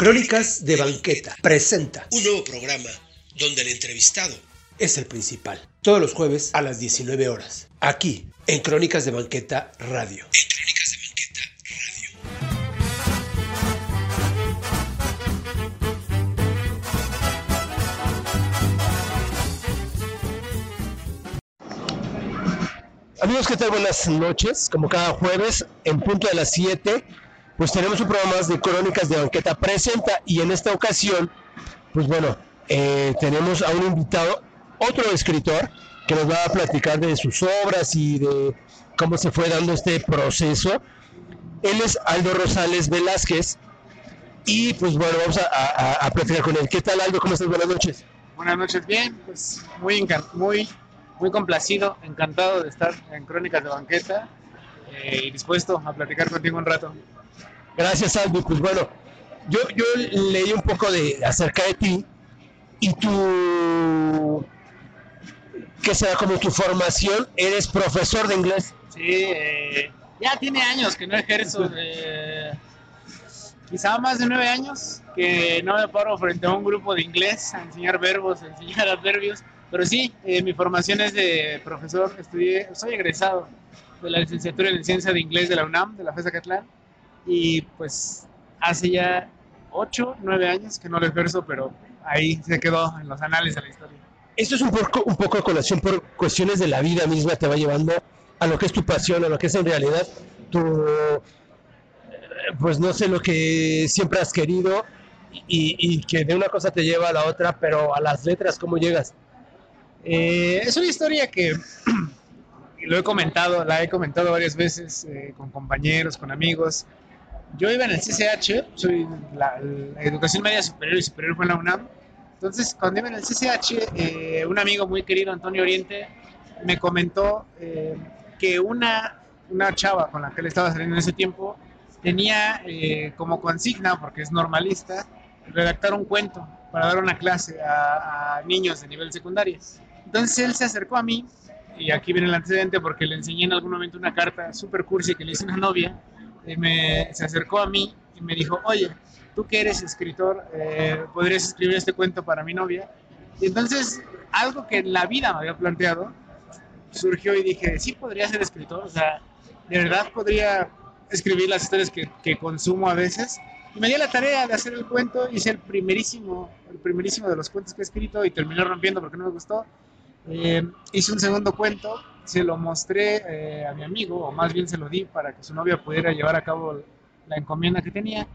Crónicas de Banqueta presenta un nuevo programa donde el entrevistado es el principal. Todos los jueves a las 19 horas. Aquí, en Crónicas de Banqueta Radio. En Crónicas de Banqueta Radio. Amigos, ¿qué tal? Buenas noches. Como cada jueves, en punto de las 7, pues tenemos un programa más de Crónicas de Banqueta Presenta y en esta ocasión, pues bueno, eh, tenemos a un invitado, otro escritor, que nos va a platicar de sus obras y de cómo se fue dando este proceso. Él es Aldo Rosales Velázquez y pues bueno, vamos a, platicar con él. ¿Qué tal Aldo? ¿Cómo estás? Buenas noches. Buenas noches, bien, pues muy, muy, muy complacido, encantado de estar en Crónicas de Banqueta eh, y dispuesto a platicar contigo un rato. Gracias, Aldo. Pues bueno, yo, yo leí un poco de acerca de ti y tu que será como tu formación, eres profesor de inglés. Sí, eh, ya tiene años que no ejerzo, eh, quizá más de nueve años que no me paro frente a un grupo de inglés a enseñar verbos, a enseñar adverbios, pero sí, eh, mi formación es de profesor, estudié, soy egresado de la licenciatura en ciencia de inglés de la UNAM, de la FESA Catlán, y pues hace ya ocho, nueve años que no lo ejerzo, pero ahí se quedó en los anales de la historia. Esto es un poco, un poco de colación por cuestiones de la vida misma, te va llevando a lo que es tu pasión, a lo que es en realidad tu, pues no sé, lo que siempre has querido y, y que de una cosa te lleva a la otra, pero a las letras, ¿cómo llegas? Eh, es una historia que lo he comentado, la he comentado varias veces eh, con compañeros, con amigos. Yo iba en el CCH, soy la, la educación media superior y superior fue en la UNAM. Entonces, cuando iba en el CCH, eh, un amigo muy querido, Antonio Oriente, me comentó eh, que una, una chava con la que él estaba saliendo en ese tiempo tenía eh, como consigna, porque es normalista, redactar un cuento para dar una clase a, a niños de nivel secundario. Entonces él se acercó a mí, y aquí viene el antecedente porque le enseñé en algún momento una carta super cursi que le a una novia, y me, se acercó a mí y me dijo, oye, tú que eres escritor, eh, ¿podrías escribir este cuento para mi novia? Y entonces algo que en la vida me había planteado surgió y dije, sí podría ser escritor, o sea, de verdad podría escribir las historias que, que consumo a veces. Y me di la tarea de hacer el cuento, hice el primerísimo, el primerísimo de los cuentos que he escrito y terminé rompiendo porque no me gustó. Eh, hice un segundo cuento, se lo mostré eh, a mi amigo, o más bien se lo di para que su novia pudiera llevar a cabo la encomienda que tenía.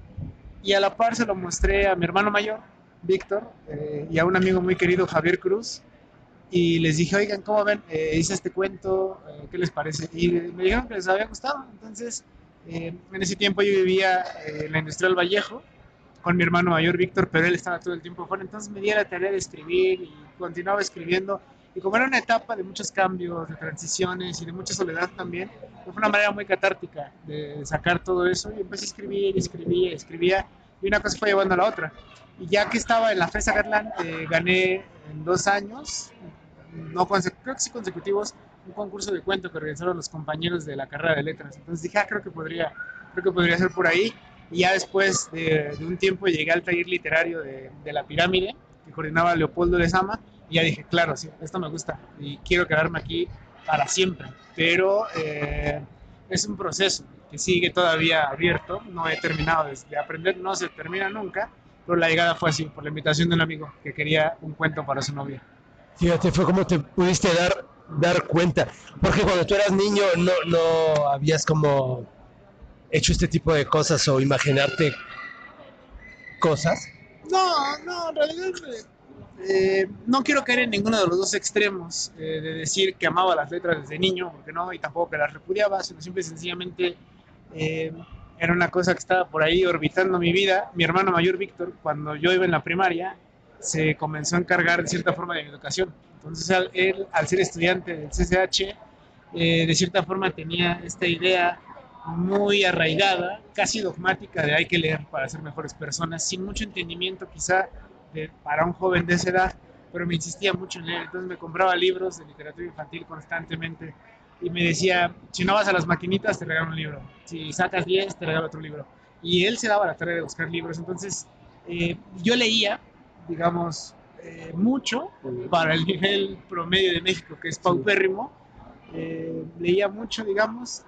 Y a la par se lo mostré a mi hermano mayor, Víctor, eh, y a un amigo muy querido, Javier Cruz. Y les dije, oigan, ¿cómo ven? Eh, hice este cuento, ¿qué les parece? Y me dijeron que les había gustado. Entonces, en ese tiempo yo vivía en la Industrial Vallejo con mi hermano mayor Víctor, pero él estaba todo el tiempo fuera. Entonces me di a la tarea de escribir y continuaba escribiendo. Y como era una etapa de muchos cambios, de transiciones y de mucha soledad también, fue una manera muy catártica de sacar todo eso. Y empecé a escribir, escribía, escribía. Y una cosa fue llevando a la otra. Y ya que estaba en la FESA Catlán, eh, gané en dos años, no creo que sí consecutivos, un concurso de cuento que organizaron los compañeros de la carrera de letras. Entonces dije, ah, creo que podría, creo que podría ser por ahí. Y ya después de, de un tiempo llegué al taller literario de, de La Pirámide, que coordinaba Leopoldo de Sama, y ya dije, claro, sí, esto me gusta y quiero quedarme aquí para siempre. Pero eh, es un proceso que sigue todavía abierto, no he terminado de, de aprender, no se termina nunca, pero la llegada fue así, por la invitación de un amigo que quería un cuento para su novia. Fíjate, fue como te pudiste dar, dar cuenta. Porque cuando tú eras niño no, no habías como hecho este tipo de cosas o imaginarte cosas. No, no, en realidad eh, no quiero caer en ninguno de los dos extremos eh, de decir que amaba las letras desde niño, porque no, y tampoco que las repudiaba, sino simple y sencillamente eh, era una cosa que estaba por ahí orbitando mi vida. Mi hermano mayor, Víctor, cuando yo iba en la primaria, se comenzó a encargar de cierta forma de mi educación. Entonces, al- él, al ser estudiante del CCH, eh, de cierta forma tenía esta idea muy arraigada, casi dogmática de hay que leer para ser mejores personas, sin mucho entendimiento quizá para un joven de esa edad, pero me insistía mucho en leer, entonces me compraba libros de literatura infantil constantemente y me decía, si no vas a las maquinitas te regalo un libro, si sacas 10 te regalo otro libro. Y él se daba la tarea de buscar libros, entonces Eh, yo leía, digamos, eh, mucho para el nivel promedio de México, que es paupérrimo. Eh, leía mucho, digamos,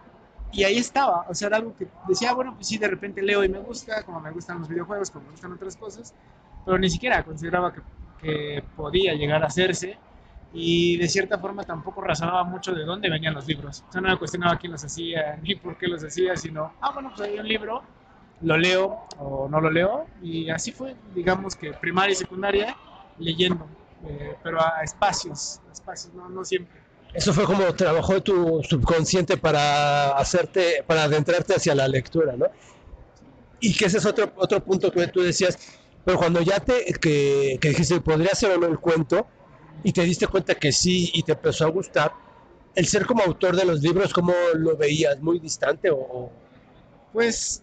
y ahí estaba. O sea, era algo que decía, bueno, pues sí, de repente leo y me gusta, como me gustan los videojuegos, como me gustan otras cosas, pero ni siquiera consideraba que, que podía llegar a hacerse y de cierta forma tampoco razonaba mucho de dónde venían los libros. O sea, no me cuestionaba quién los hacía ni por qué los hacía, sino, ah, bueno, pues hay un libro, lo leo o no lo leo. Y así fue, digamos que primaria y secundaria leyendo, eh, pero a espacios, a espacios, no, no siempre. Eso fue como trabajó tu subconsciente para hacerte, para adentrarte hacia la lectura, ¿no? Y que ese es otro, otro punto que tú decías, pero cuando ya te, que, que dijiste, podría ser o no el cuento, y te diste cuenta que sí y te empezó a gustar, el ser como autor de los libros, ¿cómo lo veías? ¿Muy distante o...? Pues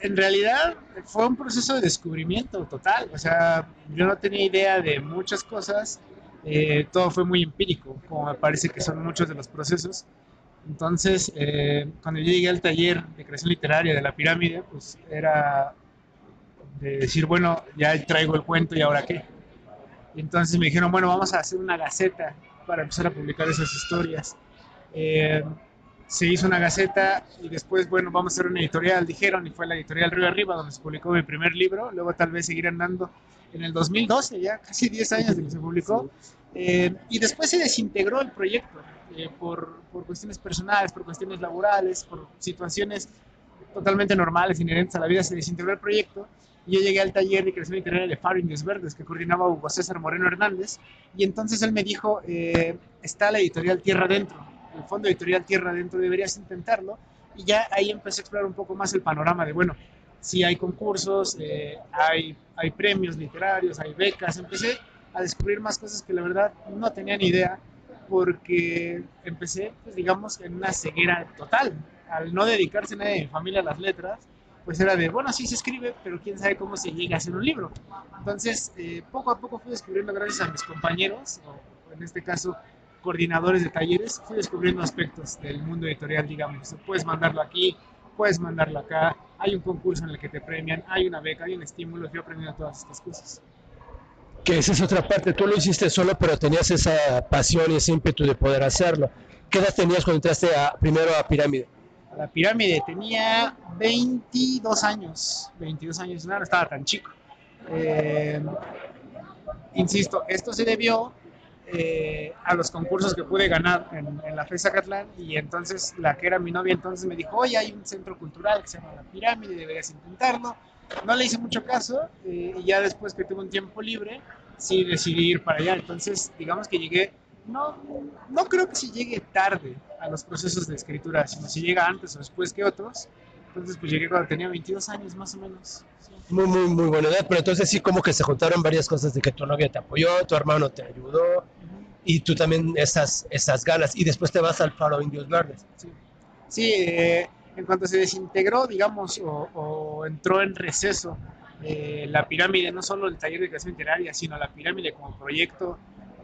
en realidad fue un proceso de descubrimiento total. O sea, yo no tenía idea de muchas cosas. Eh, todo fue muy empírico, como me parece que son muchos de los procesos. Entonces, eh, cuando yo llegué al taller de creación literaria de la pirámide, pues era de decir, bueno, ya traigo el cuento y ahora qué. Entonces me dijeron, bueno, vamos a hacer una gaceta para empezar a publicar esas historias. Eh, se hizo una gaceta y después, bueno, vamos a hacer una editorial, dijeron, y fue la editorial Río Arriba donde se publicó mi primer libro, luego tal vez seguir andando en el 2012, ya casi 10 años de que se publicó, eh, y después se desintegró el proyecto eh, por, por, cuestiones personales, por cuestiones laborales, por situaciones totalmente normales, inherentes a la vida, se desintegró el proyecto, yo llegué al taller de creación literaria de Faro Indios Verdes que coordinaba Hugo César Moreno Hernández, y entonces él me dijo, eh, está la editorial Tierra Dentro, el fondo editorial Tierra Dentro, deberías intentarlo. Y ya ahí empecé a explorar un poco más el panorama de, bueno, si hay concursos, eh, hay, hay premios literarios, hay becas. Empecé a descubrir más cosas que la verdad no tenía ni idea porque empecé, pues, digamos, en una ceguera total. Al no dedicarse nadie de mi familia a las letras, pues era de, bueno, sí se escribe, pero quién sabe cómo se llega a hacer un libro. Entonces, eh, poco a poco fui descubriendo, gracias a mis compañeros, o en este caso coordinadores de talleres, fui descubriendo aspectos del mundo editorial, digamos. Puedes mandarlo aquí, puedes mandarlo acá, hay un concurso en el que te premian, hay una beca, hay un estímulo, fui aprendiendo todas estas cosas. Que esa es otra parte, tú lo hiciste solo, pero tenías esa pasión y ese ímpetu de poder hacerlo. ¿Qué edad tenías cuando entraste a, primero a Pirámide? A la Pirámide tenía 22 años, 22 años, no, estaba tan chico. Eh, insisto, esto se debió eh, a los concursos que pude ganar en, la FESA Catlán y entonces la que era mi novia entonces me dijo, oye, hay un centro cultural que se llama La Pirámide, deberías intentarlo. No le hice mucho caso eh, y ya después que tuve un tiempo libre, sí decidí ir para allá. Entonces, digamos que llegué, no, no creo que si llegue tarde a los procesos de escritura, sino si llega antes o después que otros. Entonces, pues llegué cuando tenía 22 años más o menos. Sí. Muy, muy, muy buena edad, pero entonces sí como que se juntaron varias cosas de que tu novia te apoyó, tu hermano te ayudó y tú también esas, esas ganas y después te vas al Faro Indios Verdes. Sí, sí eh, en cuanto se desintegró, digamos, o, o entró en receso eh, la pirámide, no solo el taller de creación literaria, sino la pirámide como proyecto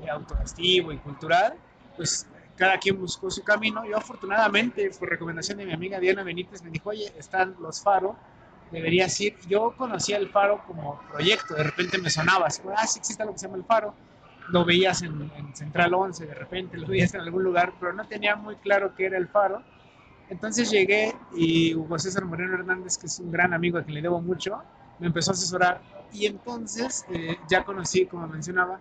autogestivo y cultural, pues cada quien buscó su camino. Yo afortunadamente, por recomendación de mi amiga Diana Benítez, me dijo, oye, están los Faro, deberías ir. Yo conocía el Faro como proyecto, de repente me sonaba, así, ah, sí existe lo que se llama el Faro. Lo veías en, en, Central 11, de repente lo veías en algún lugar, pero no tenía muy claro qué era el Faro. Entonces llegué y Hugo César Moreno Hernández, que es un gran amigo a quien le debo mucho, me empezó a asesorar y entonces eh, ya conocí, como mencionaba,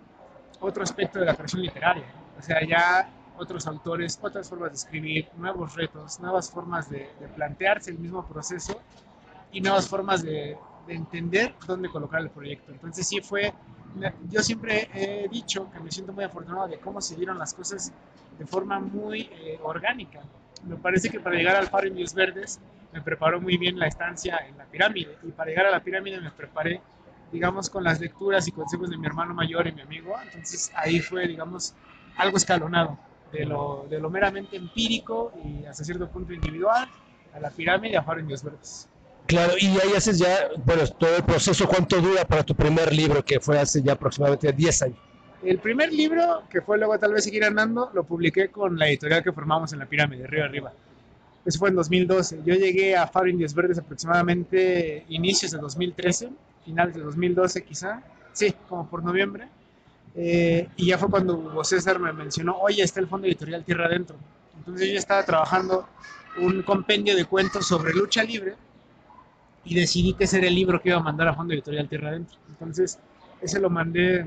otro aspecto de la creación literaria. O sea, ya otros autores, otras formas de escribir, nuevos retos, nuevas formas de, de plantearse el mismo proceso y nuevas formas de, de, entender dónde colocar el proyecto. Entonces sí fue, yo siempre he dicho que me siento muy afortunado de cómo se dieron las cosas de forma muy eh, orgánica. Me parece que para llegar al Faro Indios Verdes me preparó muy bien la estancia en la pirámide y para llegar a la pirámide me preparé, digamos, con las lecturas y consejos de mi hermano mayor y mi amigo. Entonces ahí fue, digamos, algo escalonado de lo, de lo meramente empírico y hasta cierto punto individual a la pirámide a Faro Indios Verdes. Claro, y ahí haces ya, bueno, todo el proceso, ¿cuánto dura para tu primer libro, que fue hace ya aproximadamente 10 años? El primer libro, que fue luego tal vez seguir andando, lo publiqué con la editorial que formamos en la pirámide, Río Arriba. Eso fue en 2012. Yo llegué a Faro Indios Verdes aproximadamente inicios de 2013, finales de 2012 quizá. Sí, como por noviembre. Eh, y ya fue cuando Hugo César me mencionó, oye, está el Fondo Editorial Tierra Adentro. Entonces yo estaba trabajando un compendio de cuentos sobre lucha libre y decidí que ese era el libro que iba a mandar a Fondo Editorial Tierra Adentro. Entonces ese lo mandé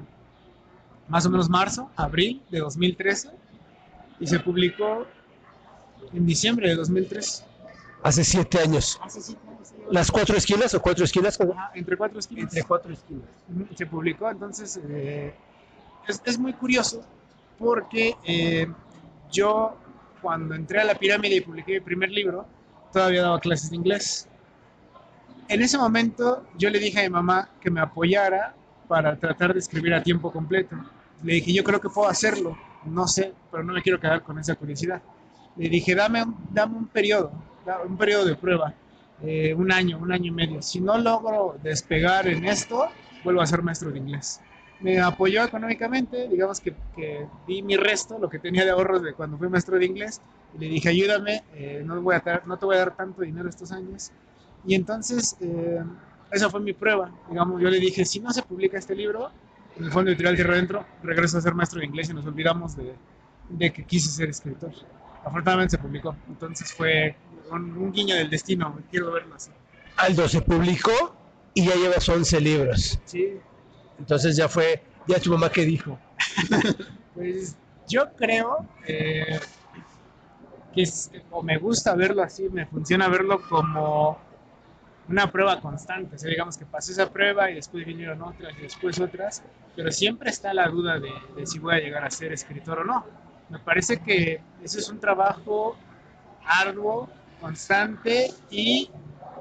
más o menos marzo, abril de 2013 y se publicó en diciembre de 2013. Hace siete años. Hace siete años, sí. ¿Las cuatro esquinas o cuatro esquinas? Ajá, entre cuatro esquinas. Entre cuatro esquinas. Ujú, se publicó, entonces eh, es, es muy curioso porque eh, yo cuando entré a la pirámide y publiqué mi primer libro, todavía daba clases de inglés. En ese momento yo le dije a mi mamá que me apoyara para tratar de escribir a tiempo completo. Le dije, yo creo que puedo hacerlo, no sé, pero no me quiero quedar con esa curiosidad. Le dije, dame, un- dame un periodo, un periodo de prueba, eh, un año, un año y medio. Si no logro despegar en esto, vuelvo a ser maestro de inglés. Me apoyó económicamente, digamos que, que di mi resto, lo que tenía de ahorros de cuando fui maestro de inglés, y le dije, ayúdame, eh, no, voy a no te voy a dar tanto dinero estos años. Y entonces, eh, esa fue mi prueba. Digamos, yo le dije, si no se publica este libro, en el Fondo Editorial Tierra Adentro, regreso a ser maestro de inglés y nos olvidamos de, de que quise ser escritor. Afortunadamente se publicó. Entonces fue un, un guiño del destino, quiero verlo así. Aldo se publicó y ya llevas 11 libros. Sí, Entonces ya fue, ya tu mamá que dijo. Pues yo creo eh, que es- o me gusta verlo así, me funciona verlo como una prueba constante. O sea, digamos que pasé esa prueba y después vinieron otras y después otras, pero siempre está la duda de, de si voy a llegar a ser escritor o no. Me parece que eso es un trabajo arduo, constante y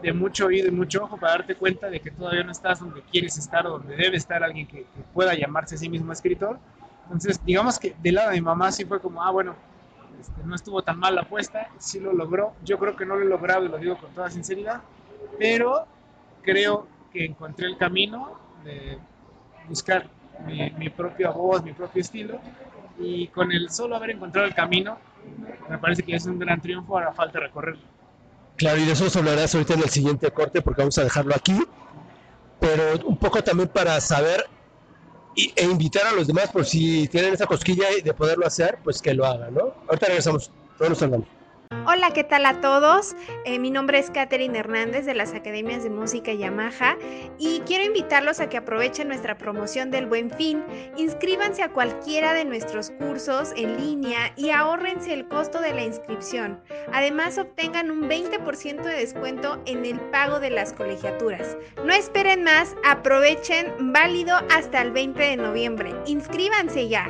de mucho oído y mucho ojo para darte cuenta de que todavía no estás donde quieres estar o donde debe estar alguien que, que pueda llamarse a sí mismo escritor. Entonces, digamos que del lado de mi mamá sí fue como, ah, bueno, este, no estuvo tan mal la apuesta, sí lo logró. Yo creo que no lo he logrado y lo digo con toda sinceridad, pero creo que encontré el camino de buscar mi, mi propia voz, mi propio estilo, y con el solo haber encontrado el camino, me parece que es un gran triunfo, ahora falta recorrerlo. Claro, y de eso nos hablarás ahorita en el siguiente corte porque vamos a dejarlo aquí. Pero un poco también para saber e invitar a los demás, por si tienen esa cosquilla de poderlo hacer, pues que lo hagan, ¿no? Ahorita regresamos. No nos tardamos. Hola, ¿qué tal a todos? Eh, mi nombre es Katherine Hernández de las Academias de Música Yamaha y quiero invitarlos a que aprovechen nuestra promoción del Buen Fin. Inscríbanse a cualquiera de nuestros cursos en línea y ahórrense el costo de la inscripción. Además, obtengan un 20% de descuento en el pago de las colegiaturas. No esperen más, aprovechen, válido hasta el 20 de noviembre. Inscríbanse ya.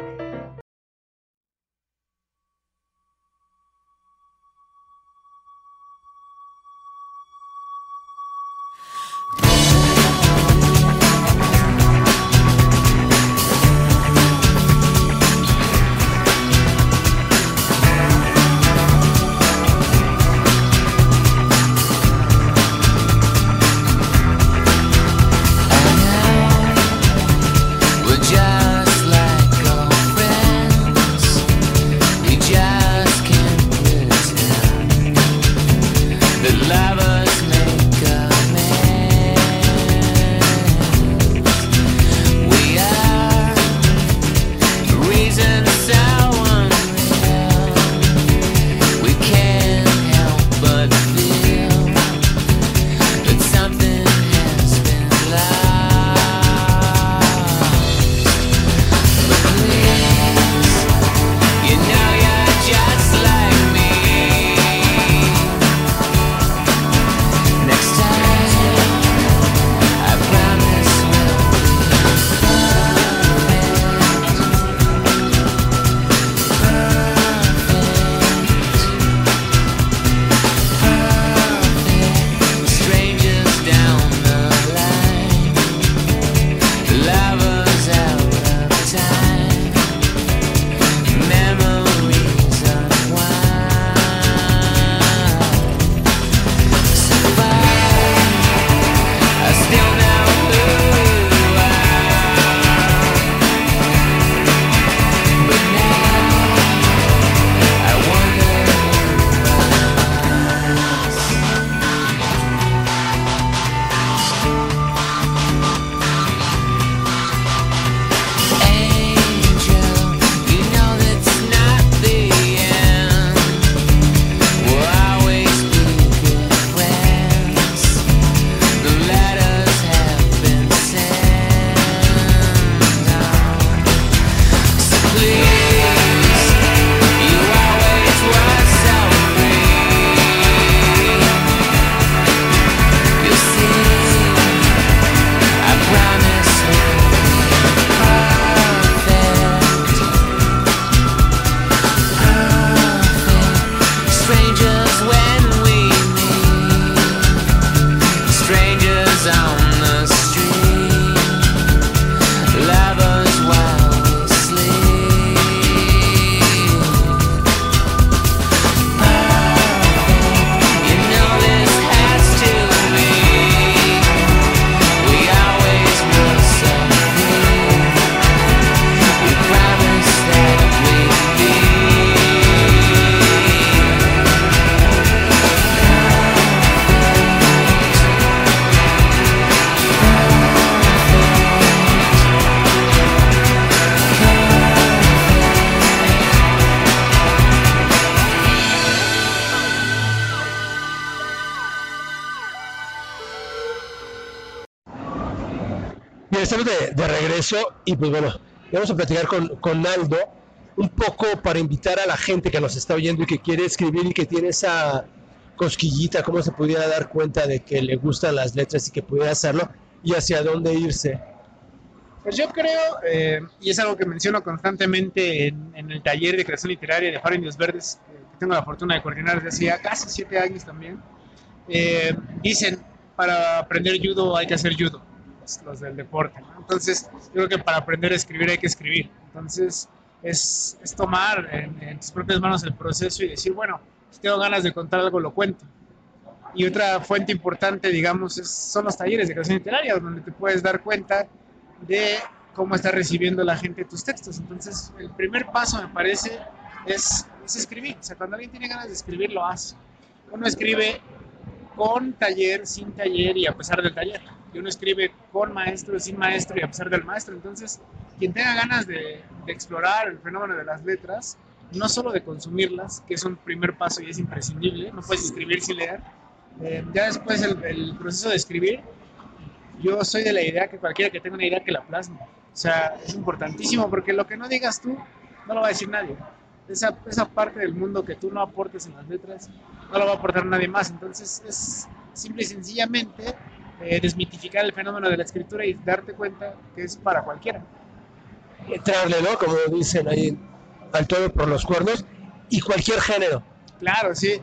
Y pues bueno, vamos a platicar con, con Aldo un poco para invitar a la gente que nos está oyendo y que quiere escribir y que tiene esa cosquillita, cómo se pudiera dar cuenta de que le gustan las letras y que pudiera hacerlo y hacia dónde irse. Pues yo creo, eh, y es algo que menciono constantemente en, el taller de creación literaria de Faro Indios Verdes, eh, que tengo la fortuna de coordinar desde hace ya casi siete años también, eh, dicen, para aprender judo hay que hacer judo, los, del deporte. Entonces, yo creo que para aprender a escribir hay que escribir. Entonces, es, tomar en, en tus propias manos el proceso y decir, bueno, si tengo ganas de contar algo, lo cuento. Y otra fuente importante, digamos, son los talleres de creación literaria, donde te puedes dar cuenta de cómo está recibiendo la gente tus textos. Entonces, el primer paso, me parece, es, es escribir. O sea, cuando alguien tiene ganas de escribir, lo hace. Uno escribe con taller, sin taller y a pesar del taller. Y uno escribe con maestro, sin maestro y a pesar del maestro. Entonces, quien tenga ganas de, de explorar el fenómeno de las letras, no solo de consumirlas, que es un primer paso y es imprescindible, no puedes escribir sin leer. Eh, ya después el, el proceso de escribir, yo soy de la idea que cualquiera que tenga una idea que la plasme. O sea, es importantísimo porque lo que no digas tú, no lo va a decir nadie. Esa, esa parte del mundo que tú no aportes en las letras, no lo va a aportar nadie más. Entonces es simple y sencillamente eh, desmitificar el fenómeno de la escritura y darte cuenta que es para cualquiera. Entrarle, ¿no? Como dicen ahí, al todo por los cuernos y cualquier género. Claro, sí.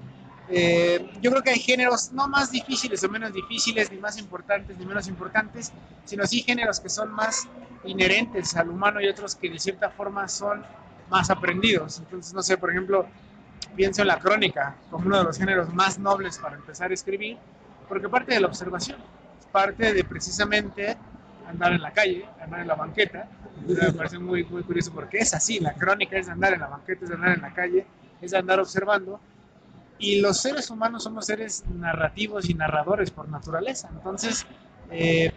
Eh, yo creo que hay géneros no más difíciles o menos difíciles, ni más importantes ni menos importantes, sino sí géneros que son más inherentes al humano y otros que de cierta forma son más aprendidos. Entonces, no sé, por ejemplo, pienso en la crónica como uno de los géneros más nobles para empezar a escribir, porque parte de la observación, parte de precisamente andar en la calle, andar en la banqueta. Me parece muy, muy curioso porque es así, la crónica es andar en la banqueta, es andar en la calle, es andar observando. Y los seres humanos somos seres narrativos y narradores por naturaleza. Entonces, eh,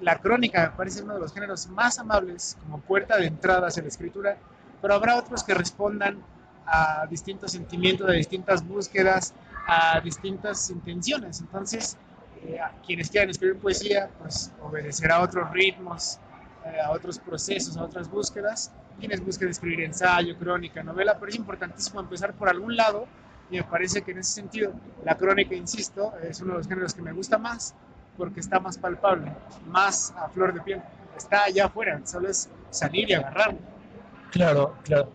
la crónica me parece uno de los géneros más amables como puerta de entrada hacia la escritura, pero habrá otros que respondan a distintos sentimientos, a distintas búsquedas, a distintas intenciones. Entonces, eh, quienes quieran escribir poesía, pues obedecerá a otros ritmos, eh, a otros procesos, a otras búsquedas. Quienes busquen escribir ensayo, crónica, novela, pero es importantísimo empezar por algún lado y me parece que en ese sentido la crónica, insisto, es uno de los géneros que me gusta más porque está más palpable, más a flor de piel. Está allá afuera, solo es salir y agarrarlo. Claro, claro.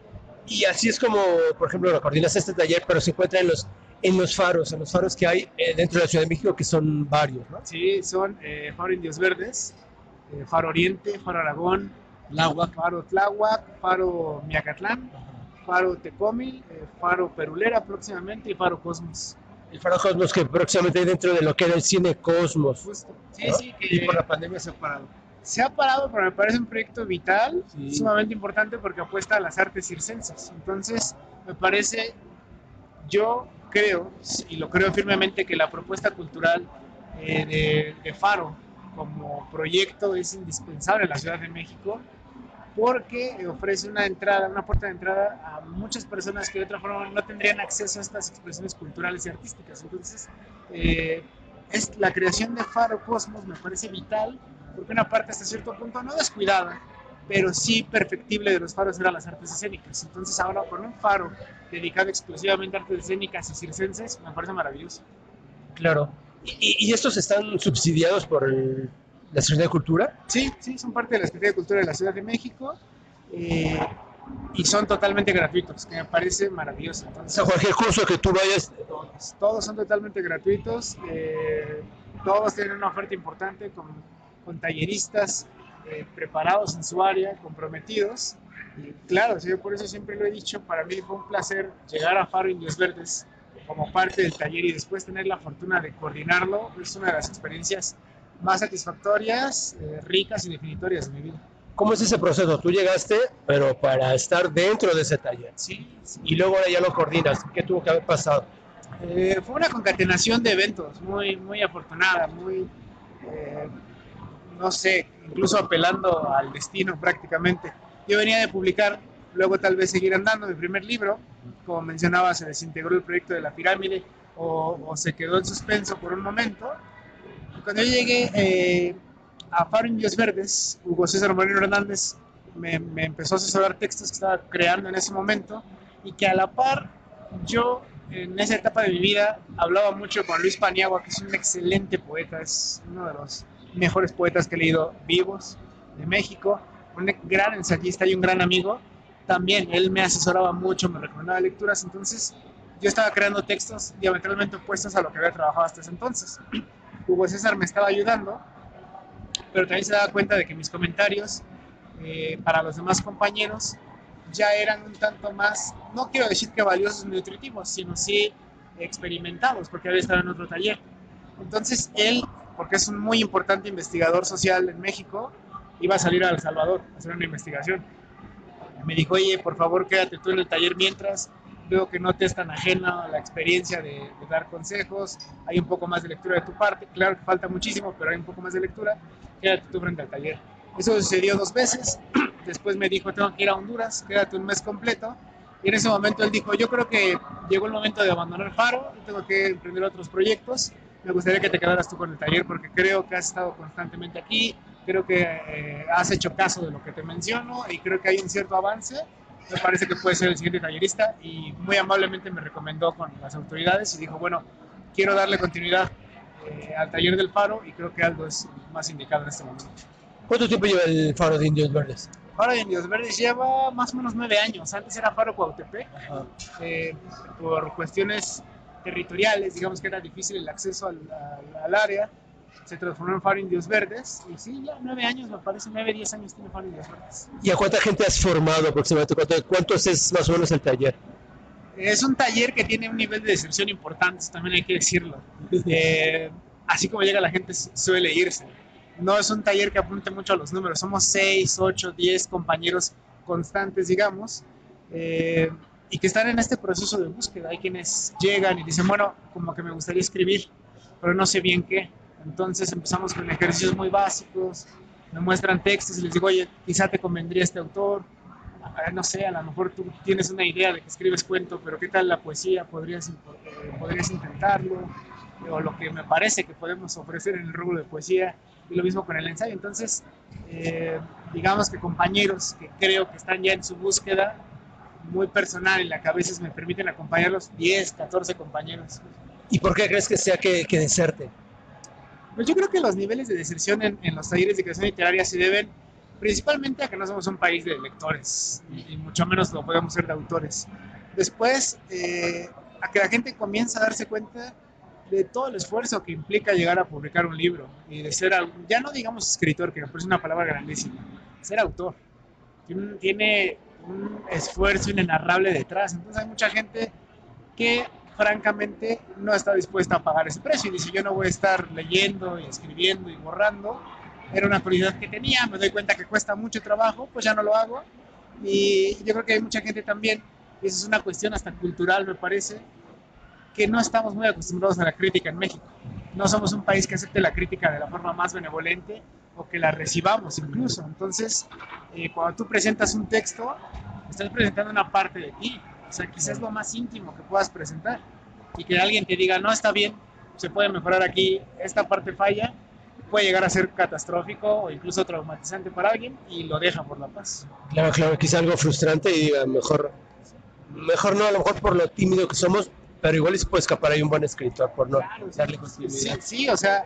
Y así es como, por ejemplo, lo coordinas este taller, pero se encuentra en los, en los faros, en los faros que hay eh, dentro de la Ciudad de México, que son varios, ¿no? Sí, son eh, Faro Indios Verdes, eh, Faro Oriente, Faro Aragón, Tláhuac, Faro Tláhuac, Faro Miacatlán, Faro Tecomil, eh, Faro Perulera próximamente y Faro Cosmos. El Faro Cosmos que próximamente hay dentro de lo que era el cine Cosmos. Justo. Sí, ¿no? sí, Y que por la pandemia se ha parado. se ha parado, pero me parece un proyecto vital, Sí. sumamente importante porque apuesta a las artes circenses. Entonces, me parece, yo creo, y lo creo firmemente, que la propuesta cultural eh, de, de Faro como proyecto es indispensable en la Ciudad de México porque ofrece una entrada, una puerta de entrada a muchas personas que de otra forma no tendrían acceso a estas expresiones culturales y artísticas. Entonces, eh, es la creación de Faro Cosmos me parece vital porque una parte hasta cierto punto no descuidada, pero sí perfectible de los faros eran las artes escénicas. Entonces ahora con un faro dedicado exclusivamente a artes escénicas y circenses, me parece maravilloso. Claro. ¿Y, y- estos están subsidiados por el- la Secretaría de Cultura? Sí, sí, son parte de la Secretaría de Cultura de la Ciudad de México eh, y son totalmente gratuitos, que me parece maravilloso. O Entonces, sea, cualquier curso que tú vayas, todos, todos son totalmente gratuitos, eh, todos tienen una oferta importante con, con talleristas eh, preparados en su área, comprometidos. Y claro, yo por eso siempre lo he dicho, para mí fue un placer llegar a Faro Indios Verdes como parte del taller y después tener la fortuna de coordinarlo. Es una de las experiencias más satisfactorias, eh, ricas y definitorias de mi vida. ¿cómo es ese proceso? Tú llegaste, pero para estar dentro de ese taller. Sí, sí. Y luego ahora ya lo coordinas. ¿Qué tuvo que haber pasado? Eh, fue una concatenación de eventos muy, muy afortunada, muy, eh, no sé, incluso apelando al destino prácticamente. Yo venía de publicar, luego tal vez seguir andando, mi primer libro, como mencionaba, se desintegró el proyecto de la pirámide o, se quedó en suspenso por un momento. Cuando yo llegué, eh, a Faro Indios Verdes, Hugo César Moreno Hernández me, me empezó a asesorar textos que estaba creando en ese momento y que a la par yo en esa etapa de mi vida hablaba mucho con Luis Paniagua, que es un excelente poeta, es uno de los mejores poetas que he leído vivos de México, un gran ensayista y un gran amigo. También él me asesoraba mucho, me recomendaba lecturas, entonces yo estaba creando textos diametralmente opuestos a lo que había trabajado hasta ese entonces. Hugo César me estaba ayudando, pero también se daba cuenta de que mis comentarios eh, para los demás compañeros ya eran un tanto más, no quiero decir que valiosos ni nutritivos, sino sí experimentados, porque había estado en otro taller. Entonces él, porque es un muy importante investigador social en México, iba a salir a El Salvador a hacer una investigación. Me dijo, oye, por favor quédate tú en el taller mientras, veo que no te es tan ajena la experiencia de, de dar consejos, hay un poco más de lectura de tu parte, claro que falta muchísimo, pero hay un poco más de lectura, quédate tú frente al taller. Eso sucedió dos veces, después me dijo, tengo que ir a Honduras, quédate un mes completo, y en ese momento él dijo, yo creo que llegó el momento de abandonar Faro, tengo que emprender otros proyectos, me gustaría que te quedaras tú con el taller porque creo que has estado constantemente aquí, creo que eh, has hecho caso de lo que te menciono y creo que hay un cierto avance, me parece que puede ser el siguiente tallerista y muy amablemente me recomendó con las autoridades y dijo, bueno, quiero darle continuidad eh, al taller del Faro y creo que Aldo es más indicado en este momento. ¿Cuánto tiempo lleva el Faro de Indios Verdes? Faro de Indios Verdes lleva más o menos nueve años. Antes era Faro Cuautepec. Eh, por cuestiones territoriales, digamos que era difícil el acceso al, al- al área. Se transformó en Faro Indios Verdes. Y sí, ya nueve años, me parece, nueve, diez años tiene Faro Indios Verdes. ¿Y a cuánta gente has formado aproximadamente? ¿Cuánto- ¿Cuántos es más o menos el taller? Es un taller que tiene un nivel de deserción importante, también hay que decirlo. Eh, así como llega la gente su- suele irse. No es un taller que apunte mucho a los números, somos 6, 8, 10 compañeros constantes, digamos, eh, y que están en este proceso de búsqueda. Hay quienes llegan y dicen, bueno, como que me gustaría escribir, pero no sé bien qué. Entonces empezamos con ejercicios muy básicos, me muestran textos y les digo, oye, quizá te convendría este autor, no sé, a lo mejor tú tienes una idea de que escribes cuento, pero ¿qué tal la poesía? ¿Podrías, podrías intentarlo? O lo que me parece que podemos ofrecer en el rubro de poesía, y lo mismo con el ensayo. Entonces, eh, digamos que compañeros que creo que están ya en su búsqueda muy personal, en la que a veces me permiten acompañarlos, 10, 14 compañeros. ¿Y por qué crees que sea que, que deserte? Pues yo creo que los niveles de deserción en, en los talleres de creación literaria se deben principalmente a que no somos un país de lectores, y, y mucho menos lo podemos ser de autores. Después, eh, a que la gente comienza a darse cuenta de todo el esfuerzo que implica llegar a publicar un libro y de ser, ya no digamos escritor, que me parece una palabra grandísima, ser autor. Tiene, tiene un esfuerzo inenarrable detrás. Entonces hay mucha gente que francamente no está dispuesta a pagar ese precio y dice yo no voy a estar leyendo y escribiendo y borrando. Era una prioridad que tenía, me doy cuenta que cuesta mucho trabajo, pues ya no lo hago. Y yo creo que hay mucha gente también, y eso es una cuestión hasta cultural me parece, que no estamos muy acostumbrados a la crítica en México. No somos un país que acepte la crítica de la forma más benevolente o que la recibamos incluso. Entonces, eh, cuando tú presentas un texto, estás presentando una parte de ti. O sea, quizás lo más íntimo que puedas presentar. Y que alguien te diga, no, está bien, se puede mejorar aquí, esta parte falla, puede llegar a ser catastrófico o incluso traumatizante para alguien y lo deja por la paz. Claro, claro, quizá algo frustrante y diga, mejor, mejor no, a lo mejor por lo tímido que somos, pero igual se puede escapar ahí un buen escritor por no Claro, sí, darle sí, continuidad. sí, o sea,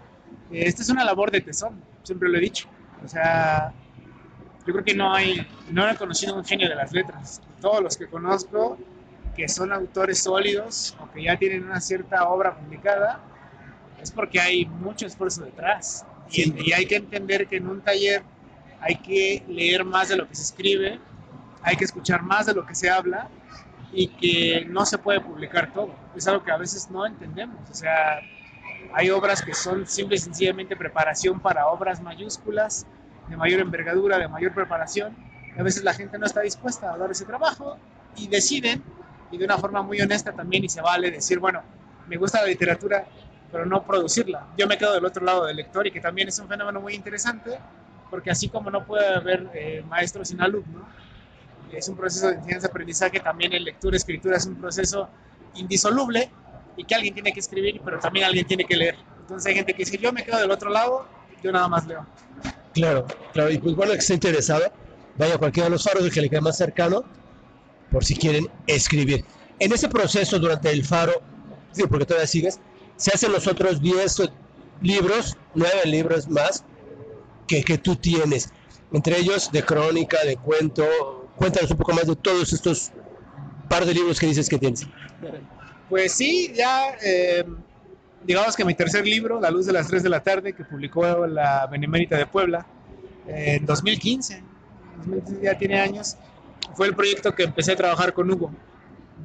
esta es una labor de tesón, siempre lo he dicho. O sea, yo creo que no hay, no he conocido un genio de las letras. Todos los que conozco que son autores sólidos o que ya tienen una cierta obra publicada, es porque hay mucho esfuerzo detrás. Y, Sí. y hay que entender que en un taller hay que leer más de lo que se escribe, hay que escuchar más de lo que se habla y que no se puede publicar todo. Es algo que a veces no entendemos. O sea, hay obras que son simple y sencillamente preparación para obras mayúsculas, de mayor envergadura, de mayor preparación. A veces la gente no está dispuesta a dar ese trabajo y deciden, y de una forma muy honesta también, y se vale decir, bueno, me gusta la literatura, pero no producirla. Yo me quedo del otro lado del lector y que también es un fenómeno muy interesante, porque así como no puede haber eh, maestro sin alumno, es un proceso de enseñanza-aprendizaje, también en lectura-escritura es un proceso indisoluble y que alguien tiene que escribir, pero también alguien tiene que leer. Entonces hay gente que dice, yo me quedo del otro lado, yo nada más leo. Claro, claro. Y pues bueno, que esté interesado, vaya a cualquiera de los faros, el que le quede más cercano, por si quieren escribir. En ese proceso, durante el faro, sí, porque todavía sigues, se hacen los otros 10 libros, 9 libros más que, que tú tienes. Entre ellos de crónica, de cuento. Cuéntanos un poco más de todos estos par de libros que dices que tienes. Pues sí, ya eh, digamos que mi tercer libro, La luz de las 3 de la tarde, que publicó la Benemérita de Puebla eh, en 2015, 2015, ya tiene años, fue el proyecto que empecé a trabajar con Hugo,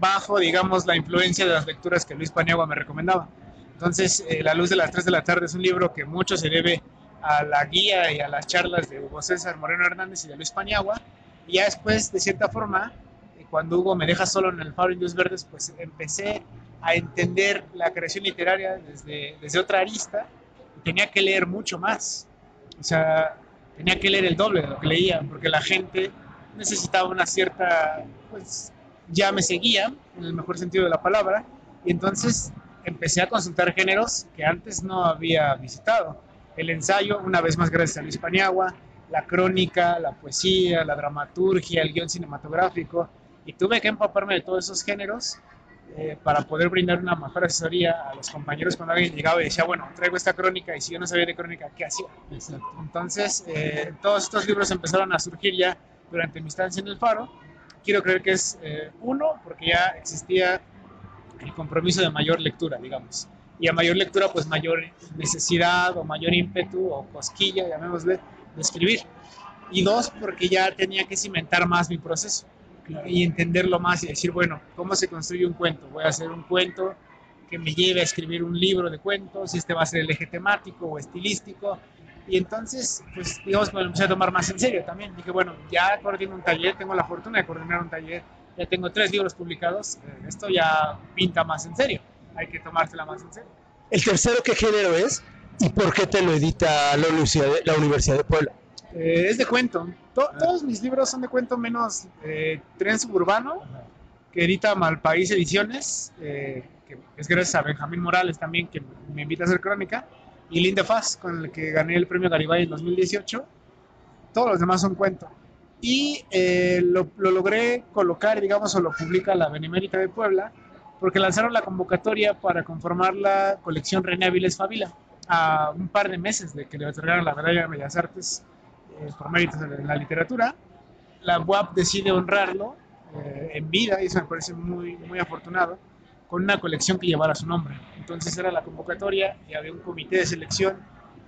bajo, digamos, la influencia de las lecturas que Luis Paniagua me recomendaba. Entonces, eh, La luz de las 3 de la tarde es un libro que mucho se debe a la guía y a las charlas de Hugo César Moreno Hernández y de Luis Paniagua. Y ya después, de cierta forma, cuando Hugo me deja solo en el Faro Indios Verdes, pues empecé a entender la creación literaria desde, desde otra arista y tenía que leer mucho más. O sea, tenía que leer el doble de lo que leía, porque la gente necesitaba una cierta, pues ya me seguía, en el mejor sentido de la palabra, y entonces empecé a consultar géneros que antes no había visitado. El ensayo, una vez más gracias a Luis Paniagua, la crónica, la poesía, la dramaturgia, el guion cinematográfico, y tuve que empaparme de todos esos géneros eh, para poder brindar una mejor asesoría a los compañeros cuando alguien llegaba y decía, bueno, traigo esta crónica y si yo no sabía de crónica, ¿qué hacía? Entonces, eh, todos estos libros empezaron a surgir ya durante mi estancia en el Faro. Quiero creer que es eh, uno, porque ya existía el compromiso de mayor lectura, digamos. Y a mayor lectura, pues mayor necesidad o mayor ímpetu o cosquilla, llamémosle, de escribir. Y dos, porque ya tenía que cimentar más mi proceso y entenderlo más y decir, bueno, ¿cómo se construye un cuento? Voy a hacer un cuento que me lleve a escribir un libro de cuentos, y este va a ser el eje temático o estilístico. Y entonces, pues digamos que me lo empecé a tomar más en serio también. Dije, bueno, ya coordino un taller, tengo la fortuna de coordinar un taller, ya tengo tres libros publicados, eh, esto ya pinta más en serio, hay que tomársela más en serio. El tercero, ¿qué género es? ¿Y por qué te lo edita la Universidad de, la Universidad de Puebla? Eh, es de cuento. To- todos mis libros son de cuento menos eh, Tren Suburbano, que edita Malpaís Ediciones, eh, que es gracias a Benjamín Morales también, que me invita a hacer crónica, y Linda Faz, con el que gané el premio Garibay en 2018. Todos los demás son cuento. Y eh, lo, lo logré colocar, digamos, o lo publica la Benemérita de Puebla, porque lanzaron la convocatoria para conformar la colección René Avilés Favila a un par de meses de que le otorgaron la medalla de Bellas Artes eh, por méritos en la literatura. La UAP decide honrarlo eh, en vida, y eso me parece muy, muy afortunado, con una colección que llevara su nombre. Entonces era la convocatoria y había un comité de selección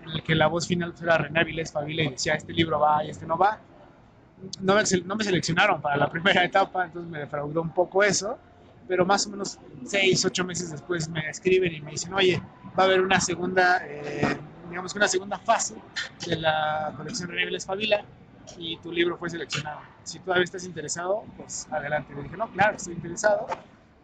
en el que la voz final era René Avilés Favila y decía, este libro va y este no va. No me, no me seleccionaron para la primera etapa, entonces me defraudó un poco eso, pero más o menos seis, ocho meses después me escriben y me dicen, oye, va a haber una segunda, eh, digamos que una segunda fase de la colección René Avilés Favila y tu libro fue seleccionado. Si todavía estás interesado, pues adelante. Le dije, no, claro, estoy interesado.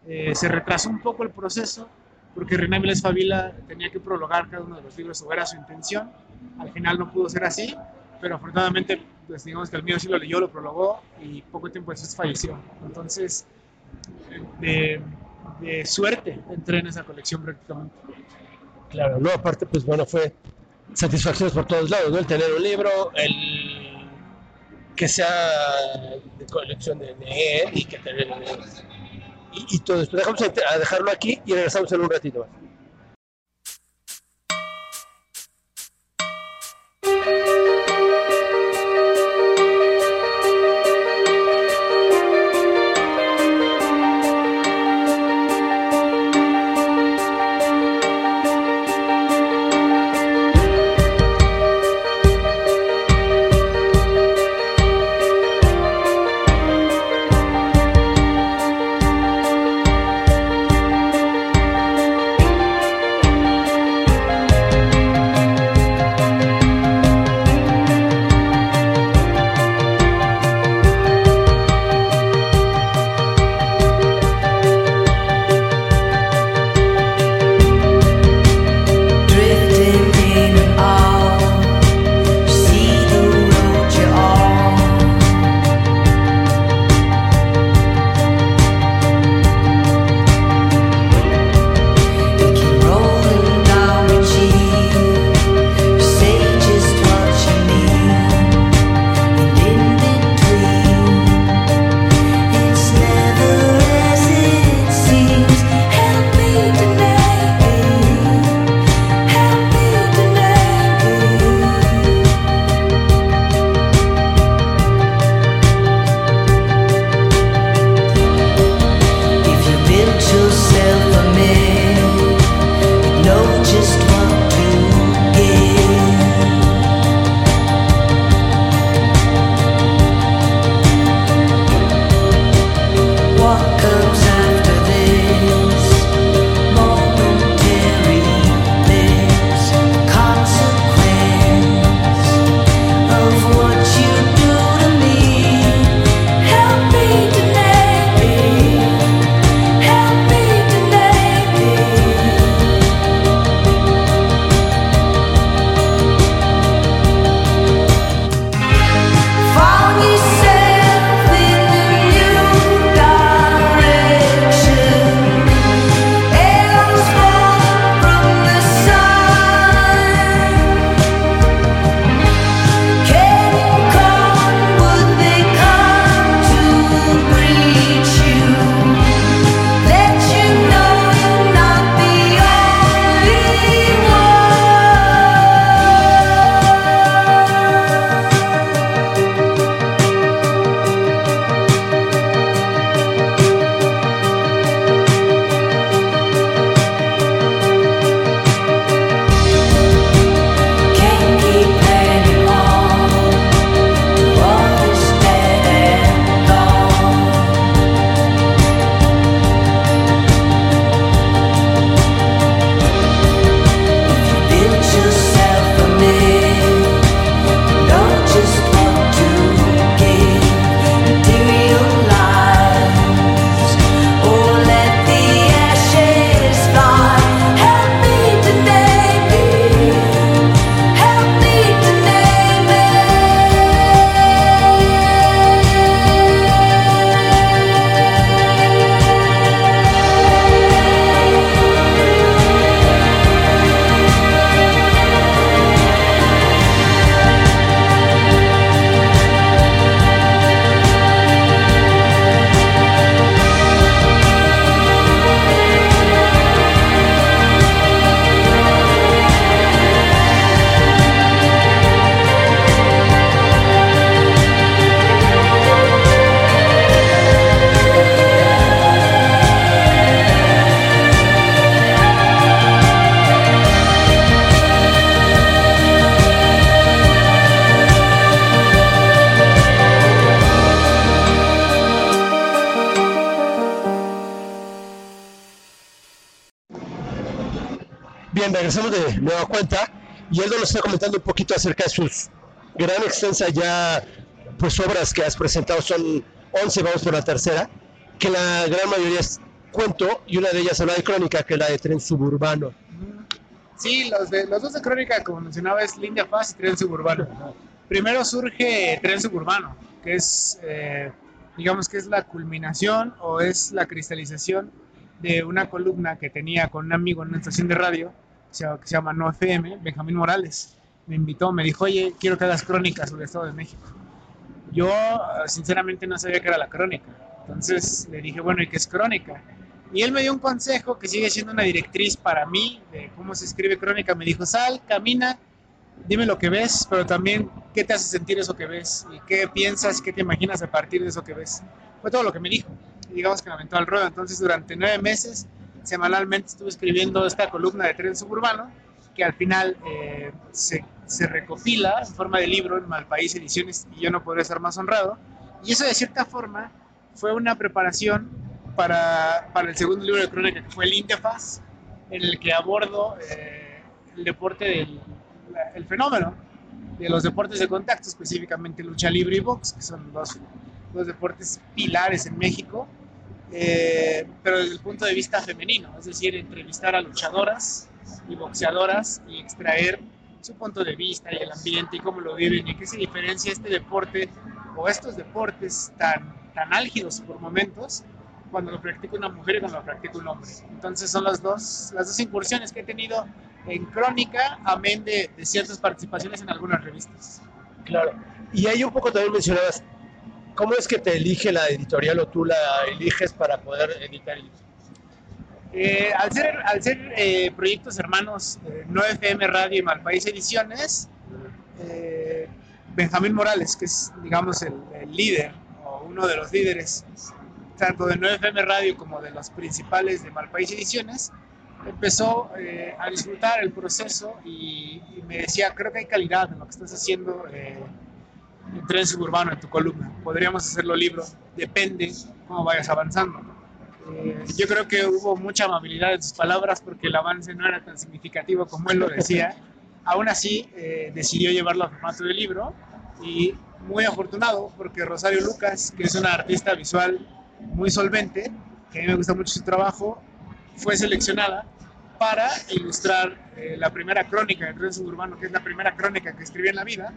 Eh, se retrasó un poco el proceso porque René Avilés Favila tenía que prologar cada uno de los libros, o era su intención. Al final no pudo ser así, pero afortunadamente, pues digamos que el mío sí lo leyó, lo prologó y poco tiempo después falleció. Entonces, de, de suerte entré en esa colección prácticamente. Claro, no, aparte, pues bueno, fue satisfacciones por todos lados, ¿no? El tener un libro, el que sea de colección de, él y que tener y, y todo esto. Dejamos a dejarlo aquí y regresamos en un ratito más. Regresamos de nueva cuenta y Aldo nos está comentando un poquito acerca de sus gran extensa ya pues obras que has presentado, son 11, vamos por la tercera, que la gran mayoría es cuento y una de ellas habla de crónica, que es la de tren suburbano. Sí, los, de, los dos de Crónica, como mencionaba, es Lindia Paz y Tren Suburbano. Primero surge Tren Suburbano, que es, eh, digamos que es la culminación o es la cristalización de una columna que tenía con un amigo en una estación de radio se se llama No FM, Benjamín Morales. Me invitó, me dijo, oye, quiero que hagas crónicas sobre el Estado de México. Yo, eh, sinceramente, no sabía qué era la crónica. Entonces le dije, bueno, ¿y qué es crónica? Y él me dio un consejo que sigue siendo una directriz para mí de cómo se escribe crónica. Me dijo, sal, camina, dime lo que ves, pero también qué te hace sentir eso que ves y qué piensas, qué te imaginas a partir de eso que ves. Fue todo lo que me dijo. Y digamos que me aventó al ruedo. Entonces, durante nueve meses, semanalmente estuve escribiendo esta columna de tren suburbano, que al final eh, se, recopila en forma de libro en Malpaís Ediciones y yo no podría estar más honrado. Y eso, de cierta forma, fue una preparación para, para el segundo libro de crónica, que fue el Interfaz, en el que abordo eh, el deporte del el fenómeno de los deportes de contacto, específicamente lucha libre y box, que son los, los deportes pilares en México, eh, pero desde el punto de vista femenino, es decir, entrevistar a luchadoras y boxeadoras y extraer su punto de vista y el ambiente y cómo lo viven y qué se diferencia este deporte o estos deportes tan, tan álgidos por momentos cuando lo practica una mujer y cuando lo practica un hombre. Entonces son las dos, las dos incursiones que he tenido en crónica, amén de, de ciertas participaciones en algunas revistas. Claro. Y ahí un poco también mencionabas, ¿cómo es que te elige la editorial o tú la eliges para poder editar? el? Eh, al ser, eh, proyectos hermanos, eh, No FM Radio y Malpaís Ediciones, eh, Benjamín Morales, que es, digamos, el, líder o uno de los líderes, tanto de No FM Radio como de los principales de Malpaís Ediciones, empezó eh, a disfrutar el proceso y, y me decía, creo que hay calidad en lo que estás haciendo en Tren Suburbano, en tu columna. Podríamos hacerlo libro, depende cómo vayas avanzando. Eh, yo creo que hubo mucha amabilidad en sus palabras porque el avance no era tan significativo como él lo decía. Aún así, eh, decidió llevarlo a formato de libro y muy afortunado porque Rosario Lucas, que es una artista visual muy solvente, que a mí me gusta mucho su trabajo, fue seleccionada para ilustrar eh, la primera crónica de Tren Suburbano, que es la primera crónica que escribí en la vida.